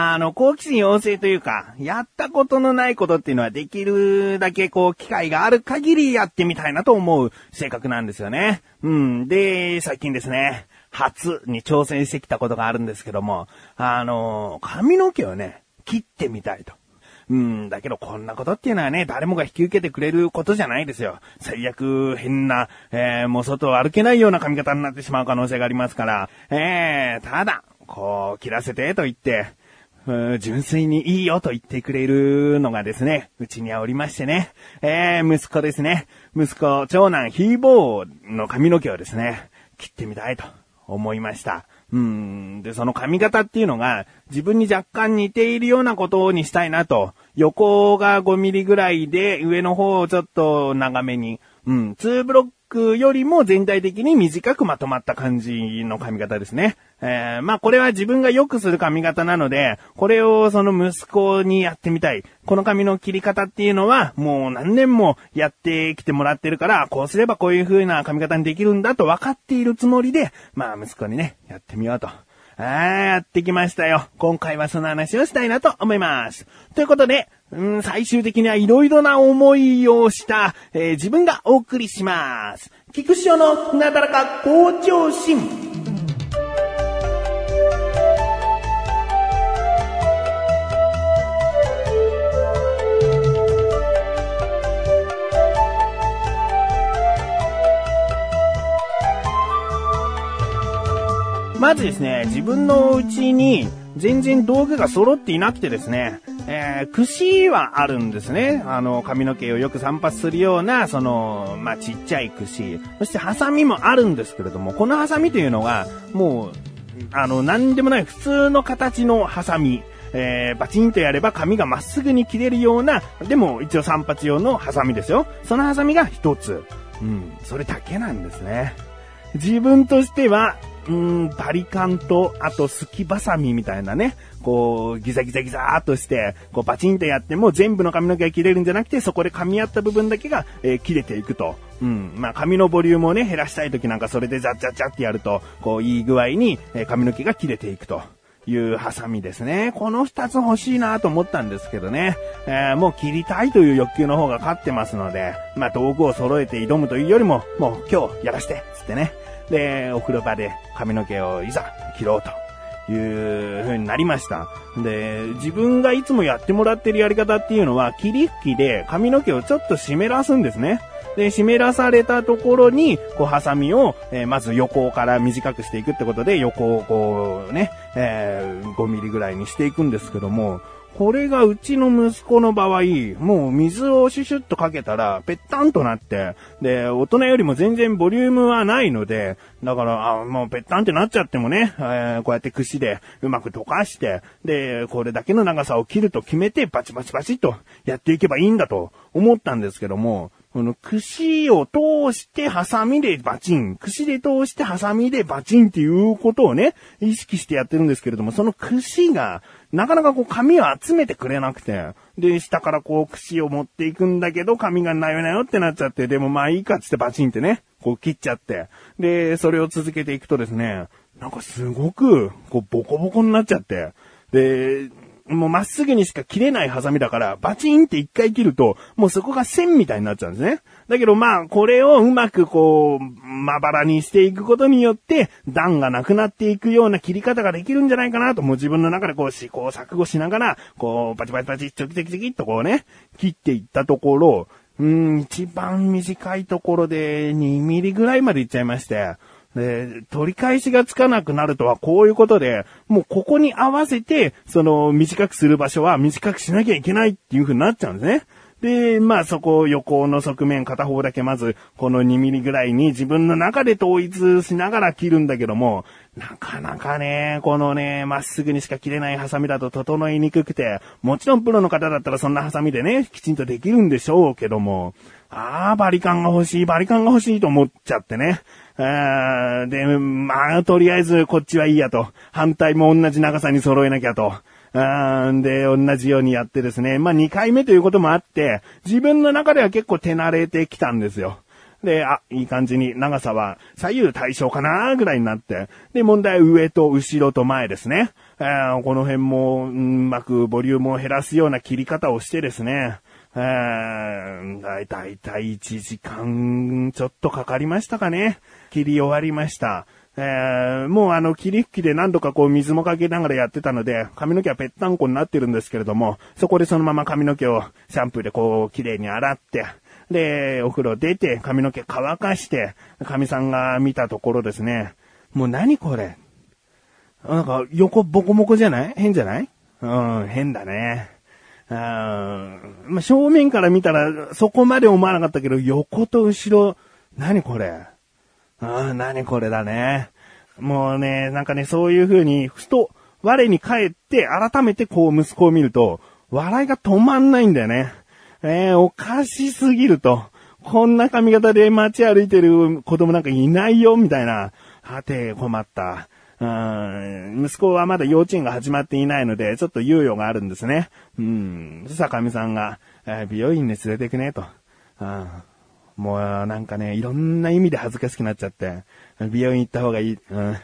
あの、好奇心旺盛というか、やったことのないことっていうのはできるだけこう、機会がある限りやってみたいなと思う性格なんですよね。うん。で、最近ですね、初に挑戦してきたことがあるんですけども、あの、髪の毛をね、切ってみたいと。うん、だけどこんなことっていうのはね、誰もが引き受けてくれることじゃないですよ。最悪変な、えー、もう外を歩けないような髪型になってしまう可能性がありますから、えー、ただ、こう、切らせてと言って、純粋にいいよと言ってくれるのがですね、うちにはおりましてね、えー、息子ですね。息子、長男、ヒーボーの髪の毛をですね、切ってみたいと思いました。うん。で、その髪型っていうのが、自分に若干似ているようなことにしたいなと。横が5ミリぐらいで、上の方をちょっと長めに。うん。2ブロックよりも全体的に短くまとまった感じの髪型ですね。えー、まあこれは自分がよくする髪型なので、これをその息子にやってみたい。この髪の切り方っていうのは、もう何年もやってきてもらってるから、こうすればこういう風な髪型にできるんだと分かっているつもりで、まあ息子にね、やってみようと。あー、やってきましたよ。今回はその話をしたいなと思います。ということで、うん、最終的にはいろいろな思いをした、えー、自分がお送りします。菊師匠のなだらか向上心。まずですね、自分のうちに全然道具が揃っていなくてですね、えー、串はあるんですね。あの、髪の毛をよく散髪するような、その、まあ、ちっちゃい串。そして、ハサミもあるんですけれども、このハサミというのが、もう、あの、なんでもない普通の形のハサミ。えー、バチンとやれば髪がまっすぐに切れるような、でも一応散髪用のハサミですよ。そのハサミが一つ。うん、それだけなんですね。自分としては、うん、バリカンと、あと、すきばさみみたいなね、こう、ギザギザギザーとして、こう、バチンとやっても全部の髪の毛が切れるんじゃなくて、そこで噛み合った部分だけが、えー、切れていくと。うん。まあ、髪のボリュームをね、減らしたい時なんかそれでザッザッザッってやると、こう、いい具合に、えー、髪の毛が切れていくと。いうハサミですね。この二つ欲しいなと思ったんですけどね。えー、もう切りたいという欲求の方が勝ってますので、まあ道具を揃えて挑むというよりも、もう今日やらして、つってね。で、お風呂場で髪の毛をいざ切ろうと。いう風になりました。で、自分がいつもやってもらってるやり方っていうのは、霧吹きで髪の毛をちょっと湿らすんですね。で、湿らされたところに、こう、ハサミを、えー、まず横から短くしていくってことで、横をこうね、えー、5ミリぐらいにしていくんですけども、これがうちの息子の場合、もう水をシュシュッとかけたら、ぺったんとなって、で、大人よりも全然ボリュームはないので、だから、あもうぺったんってなっちゃってもね、えー、こうやって串でうまく溶かして、で、これだけの長さを切ると決めて、バチバチバチとやっていけばいいんだと思ったんですけども、この串を通してハサミでバチン、串で通してハサミでバチンっていうことをね、意識してやってるんですけれども、その串が、なかなかこう紙を集めてくれなくて、で、下からこう串を持っていくんだけど、紙がなよなよってなっちゃって、でもまあいいかっつってバチンってね、こう切っちゃって、で、それを続けていくとですね、なんかすごく、こうボコボコになっちゃって、で、もうまっすぐにしか切れないハサミだから、バチンって一回切ると、もうそこが線みたいになっちゃうんですね。だけどまあ、これをうまくこう、まばらにしていくことによって、段がなくなっていくような切り方ができるんじゃないかなと、もう自分の中でこう試行錯誤しながら、こう、パチパチパチ、チョキチョキチョキっとこうね、切っていったところ、うん、一番短いところで2ミリぐらいまでいっちゃいまして、で、取り返しがつかなくなるとはこういうことで、もうここに合わせて、その短くする場所は短くしなきゃいけないっていう風になっちゃうんですね。で、まあそこを横の側面片方だけまずこの2ミリぐらいに自分の中で統一しながら切るんだけども、なかなかね、このね、まっすぐにしか切れないハサミだと整いにくくて、もちろんプロの方だったらそんなハサミでね、きちんとできるんでしょうけども、ああ、バリカンが欲しい、バリカンが欲しいと思っちゃってね。あで、まあ、とりあえずこっちはいいやと。反対も同じ長さに揃えなきゃと。あで、同じようにやってですね。まあ、2回目ということもあって、自分の中では結構手慣れてきたんですよ。で、あ、いい感じに長さは左右対称かなぐらいになって。で、問題上と後ろと前ですね。えーこの辺も、うんうまくボリュームを減らすような切り方をしてですね、えー、だいたい1時間ちょっとかかりましたかね。切り終わりました。えー、もうあの、霧吹きで何度かこう水もかけながらやってたので、髪の毛はぺったんこになってるんですけれども、そこでそのまま髪の毛をシャンプーでこう、綺麗に洗って、で、お風呂出て髪の毛乾かして、髪さんが見たところですね、もう何これ？なんか、横ボコボコじゃない？変じゃない？うん、変だね。うんまあ、正面から見たらそこまで思わなかったけど、横と後ろ、何これ？ああ、何これだね。もうね、なんかね、そういう風に、ふと、我に返って、改めてこう息子を見ると、笑いが止まんないんだよね。えー、おかしすぎると。こんな髪型で街歩いてる子供なんかいないよ、みたいな。はて、困った。うん、息子はまだ幼稚園が始まっていないので、ちょっと猶予があるんですね。うん。そしたら神さんが、えー美容院に連れてくね、と。うんもうなんかね、いろんな意味で恥ずかしくなっちゃって、美容院行った方がいい。うん。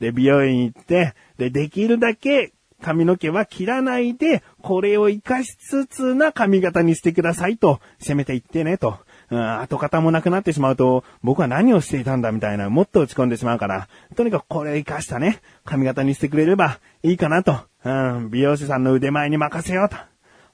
で、美容院行って、で、できるだけ髪の毛は切らないで、これを活かしつつな髪型にしてくださいと、せめて言ってね、と。うん、跡形もなくなってしまうと、僕は何をしていたんだみたいな、もっと落ち込んでしまうから、とにかくこれを活かしたね、髪型にしてくれればいいかなと。うん、美容師さんの腕前に任せようと。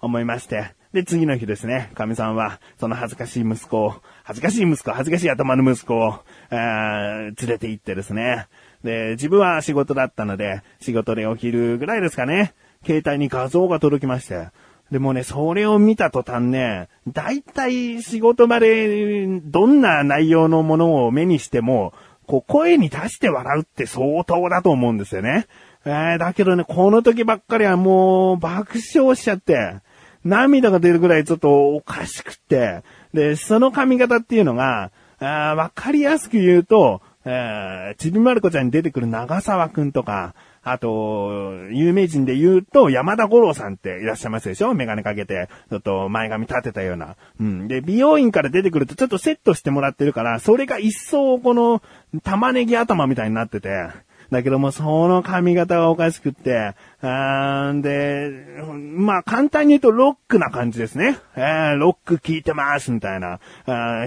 思いまして。で、次の日ですね、神さんは、その恥ずかしい息子を、恥ずかしい息子、恥ずかしい頭の息子を、えー連れて行ってですね。で、自分は仕事だったので、仕事でお昼ぐらいですかね、携帯に画像が届きまして。でもね、それを見た途端ね、大体仕事場でどんな内容のものを目にしても、こう声に出して笑うって相当だと思うんですよね。えーだけどね、この時ばっかりはもう爆笑しちゃって、涙が出るぐらいちょっとおかしくって、で、その髪型っていうのが、わかりやすく言うと、えーちびまる子ちゃんに出てくる長沢くんとか、あと、有名人で言うと、山田五郎さんっていらっしゃいますでしょ？メガネかけて、ちょっと前髪立てたような。うん。で、美容院から出てくるとちょっとセットしてもらってるから、それが一層この玉ねぎ頭みたいになってて、だけども、その髪型がおかしくって、で、まあ、簡単に言うとロックな感じですね。えーロック効いてます、みたいな。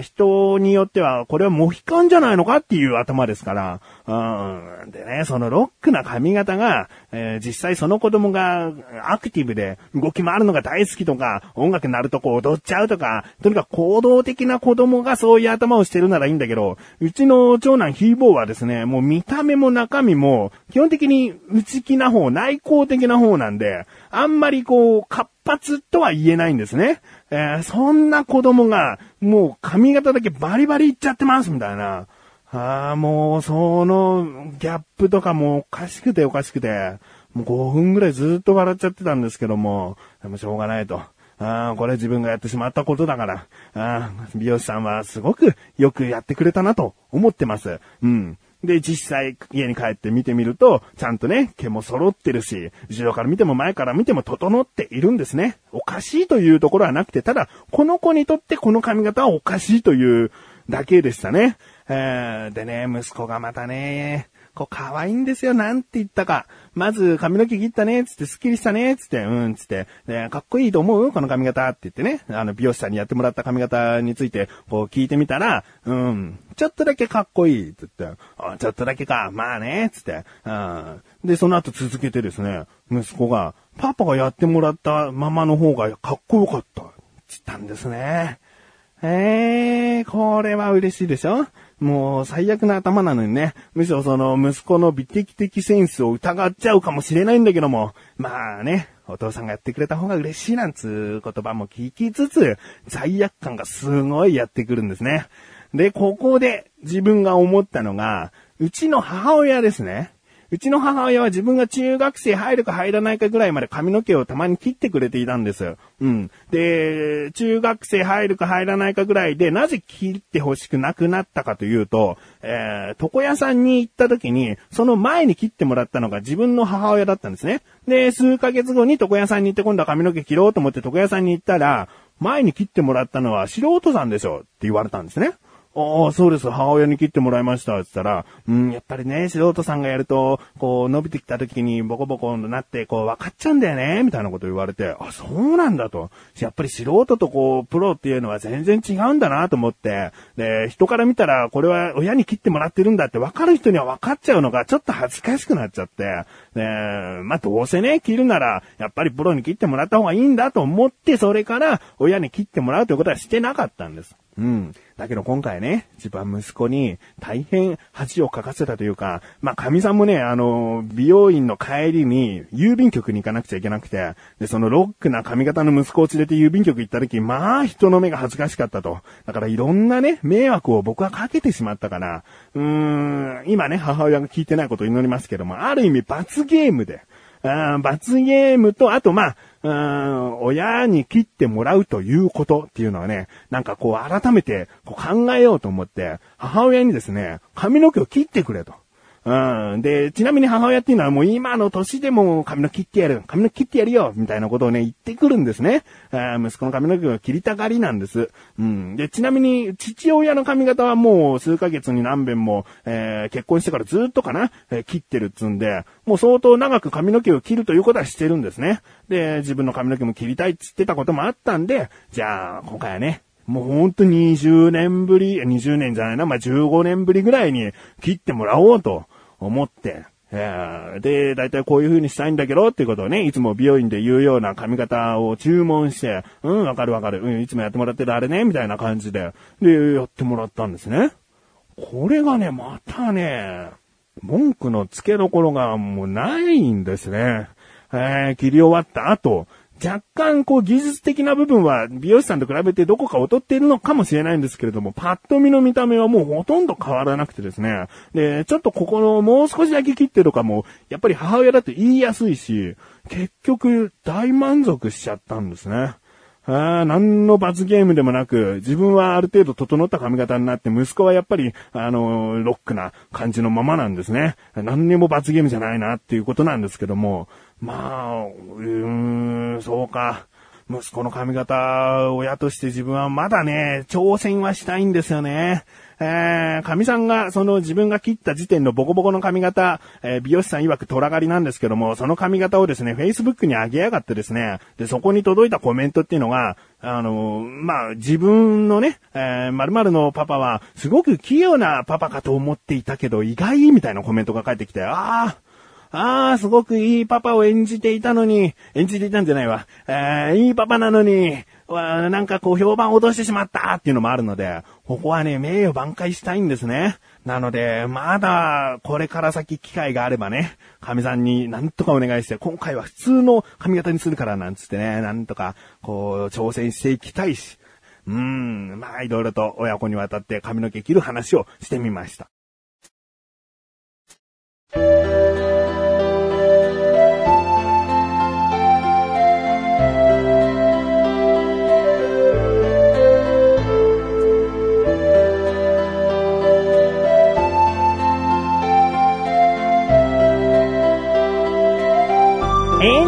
人によっては、これはモヒカンじゃないのかっていう頭ですから。うん。でね、そのロックな髪型が、えー実際その子供がアクティブで動き回るのが大好きとか、音楽鳴るとこう踊っちゃうとか、とにかく行動的な子供がそういう頭をしてるならいいんだけど、うちの長男ヒーボーはですね、もう見た目も中身も、基本的に内気な方、内向的な方なんで、あんまりこう、活発とは言えないんですね。えーそんな子供が、もう髪型だけバリバリいっちゃってます、みたいな。ああ、もう、その、ギャップとかもおかしくておかしくて、もう5分ぐらいずっと笑っちゃってたんですけども、でもしょうがないと。ああ、これ自分がやってしまったことだから、ああ、美容師さんはすごくよくやってくれたなと思ってます。うん。で、実際家に帰って見てみると、ちゃんとね、毛も揃ってるし、後ろから見ても前から見ても整っているんですね。おかしいというところはなくて、ただ、この子にとってこの髪型はおかしいというだけでしたね。えーでね、息子がまたね、こう可愛いんですよ、なんて言ったか。まず髪の毛切ったね、つって、スッキリしたね、つって、うん、つって、で、かっこいいと思う？この髪型って言ってね、あの、美容師さんにやってもらった髪型について、こう聞いてみたら、うん、ちょっとだけかっこいい、って言って、あちょっとだけか、まあね、つって、うん。で、その後続けてですね、息子が、パパがやってもらったままの方がかっこよかった、って言ったんですね。ええー、これは嬉しいでしょ？もう最悪な頭なのにね。むしろその息子の美的的センスを疑っちゃうかもしれないんだけども。まあね、お父さんがやってくれた方が嬉しいなんつう言葉も聞きつつ、罪悪感がすごいやってくるんですね。で、ここで自分が思ったのが、うちの母親ですね。うちの母親は自分が中学生入るか入らないかぐらいまで髪の毛をたまに切ってくれていたんですよ。うん。で、中学生入るか入らないかぐらいで、なぜ切って欲しくなくなったかというと、えー、床屋さんに行った時に、その前に切ってもらったのが自分の母親だったんですね。で、数ヶ月後に床屋さんに行って今度は髪の毛切ろうと思って床屋さんに行ったら、前に切ってもらったのは素人さんでしょって言われたんですね。ああ、そうです。母親に切ってもらいました。って言ったら、うん、やっぱりね、素人さんがやると、こう、伸びてきた時にボコボコになって、こう、分かっちゃうんだよね、みたいなこと言われて、あ、そうなんだと。やっぱり素人とこう、プロっていうのは全然違うんだなと思って、で、人から見たら、これは親に切ってもらってるんだって分かる人には分かっちゃうのが、ちょっと恥ずかしくなっちゃって、で、まあ、どうせね、切るなら、やっぱりプロに切ってもらった方がいいんだと思って、それから、親に切ってもらうということはしてなかったんです。うん。だけど今回ね、自分は息子に大変恥をかかせたというか、まあ、神さんもね、あの、美容院の帰りに郵便局に行かなくちゃいけなくて、で、そのロックな髪型の息子を連れて郵便局行った時、まあ、人の目が恥ずかしかったと。だからいろんなね、迷惑を僕はかけてしまったから、うーん、今ね、母親が聞いてないことを祈りますけども、ある意味罰ゲームで、罰ゲームと、あとまあ、うん、親に切ってもらうということっていうのはね、なんかこう改めてこう考えようと思って、母親にですね、髪の毛を切ってくれと。うん。で、ちなみに母親っていうのはもう今の年でも髪の切ってやる、髪の切ってやるよ、みたいなことをね、言ってくるんですね。あ息子の髪の毛を切りたがりなんです。うん。で、ちなみに父親の髪型はもう数ヶ月に何遍も、えー、結婚してからずっとかな、えー、切ってるっつんで、もう相当長く髪の毛を切るということはしてるんですね。で、自分の髪の毛も切りたいっつってたこともあったんで、じゃあ、今回はね、もうほんと20年ぶり、20年じゃないな、まあ、15年ぶりぐらいに切ってもらおうと思って、えー、で、だいたいこういう風にしたいんだけどっていうことをね、いつも美容院で言うような髪型を注文して、うん、わかるわかる、うん、いつもやってもらってるあれね、みたいな感じで、で、やってもらったんですね。これがね、またね、文句の付けどころがもうないんですね。えー、切り終わった後、若干こう技術的な部分は美容師さんと比べてどこか劣っているのかもしれないんですけれども、パッと見の見た目はもうほとんど変わらなくてですね。で、ちょっとここのもう少しだけ切ってとかも、やっぱり母親だと言いやすいし、結局大満足しちゃったんですね。あ何の罰ゲームでもなく、自分はある程度整った髪型になって、息子はやっぱり、あの、ロックな感じのままなんですね。何にも罰ゲームじゃないなっていうことなんですけども、まあ、うーん、そうか。息子の髪型、親として自分はまだね、挑戦はしたいんですよね。えー、神さんが、その自分が切った時点のボコボコの髪型、えー、美容師さん曰く虎狩りなんですけども、その髪型をですね、Facebook に上げやがってですね、で、そこに届いたコメントっていうのが、あのまあ、自分のね、えー、〇〇のパパは、すごく器用なパパかと思っていたけど、意外みたいなコメントが返ってきて、ああ、ああ、すごくいいパパを演じていたのに、演じていたんじゃないわ。えー、いいパパなのに、わなんかこう評判を落としてしまったっていうのもあるので、ここはね、名誉挽回したいんですね。なので、まだ、これから先機会があればね、神さんになんとかお願いして、今回は普通の髪型にするからなんつってね、なんとか、こう、挑戦していきたいし、うーん、まあ、いろいろと親子にわたって髪の毛切る話をしてみました。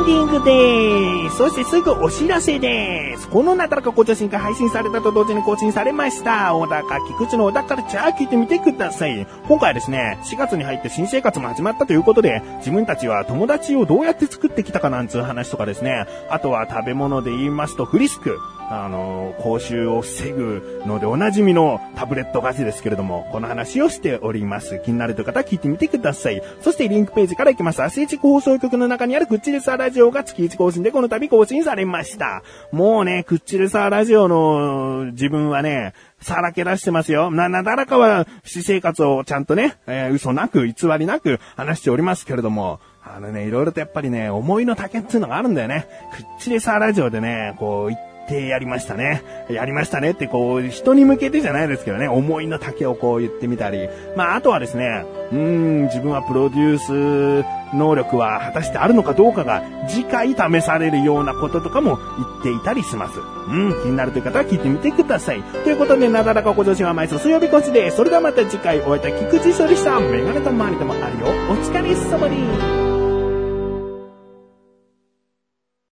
リングです。そしてすぐお知らせです。このなだらか校長新が配信されたと同時に更新されました。小高菊池の小高ルチャー聞いてみてください。今回はですね、4月に入って新生活も始まったということで、自分たちは友達をどうやって作ってきたかなんつう話とかですね、あとは食べ物で言いますとフリスク。あの、口臭を防ぐのでおなじみのタブレットガジですけれども、この話をしております。気になるという方は聞いてみてください。そしてリンクページから行きます。アスレチック放送局の中にあるクッチレサーラジオが月1更新でこの度更新されました。もうね、クッチレサーラジオの自分はね、さらけ出してますよ。な、なだらかは私生活をちゃんとね、えー、嘘なく、偽りなく話しておりますけれども、あのね、いろいろとやっぱりね、思いの丈っていうのがあるんだよね。クッチレサーラジオでね、こう、ってやりましたね。やりましたねってこう、人に向けてじゃないですけどね、思いの丈をこう言ってみたり。まあ、あとはですね、うん、自分はプロデュース能力は果たしてあるのかどうかが次回試されるようなこととかも言っていたりします。うん、気になるという方は聞いてみてください。ということで、なだらかご女子は毎週水曜日こちで。それではまた次回お会いいた菊池処理したメガネと周りでもあるよ。お疲れ様です。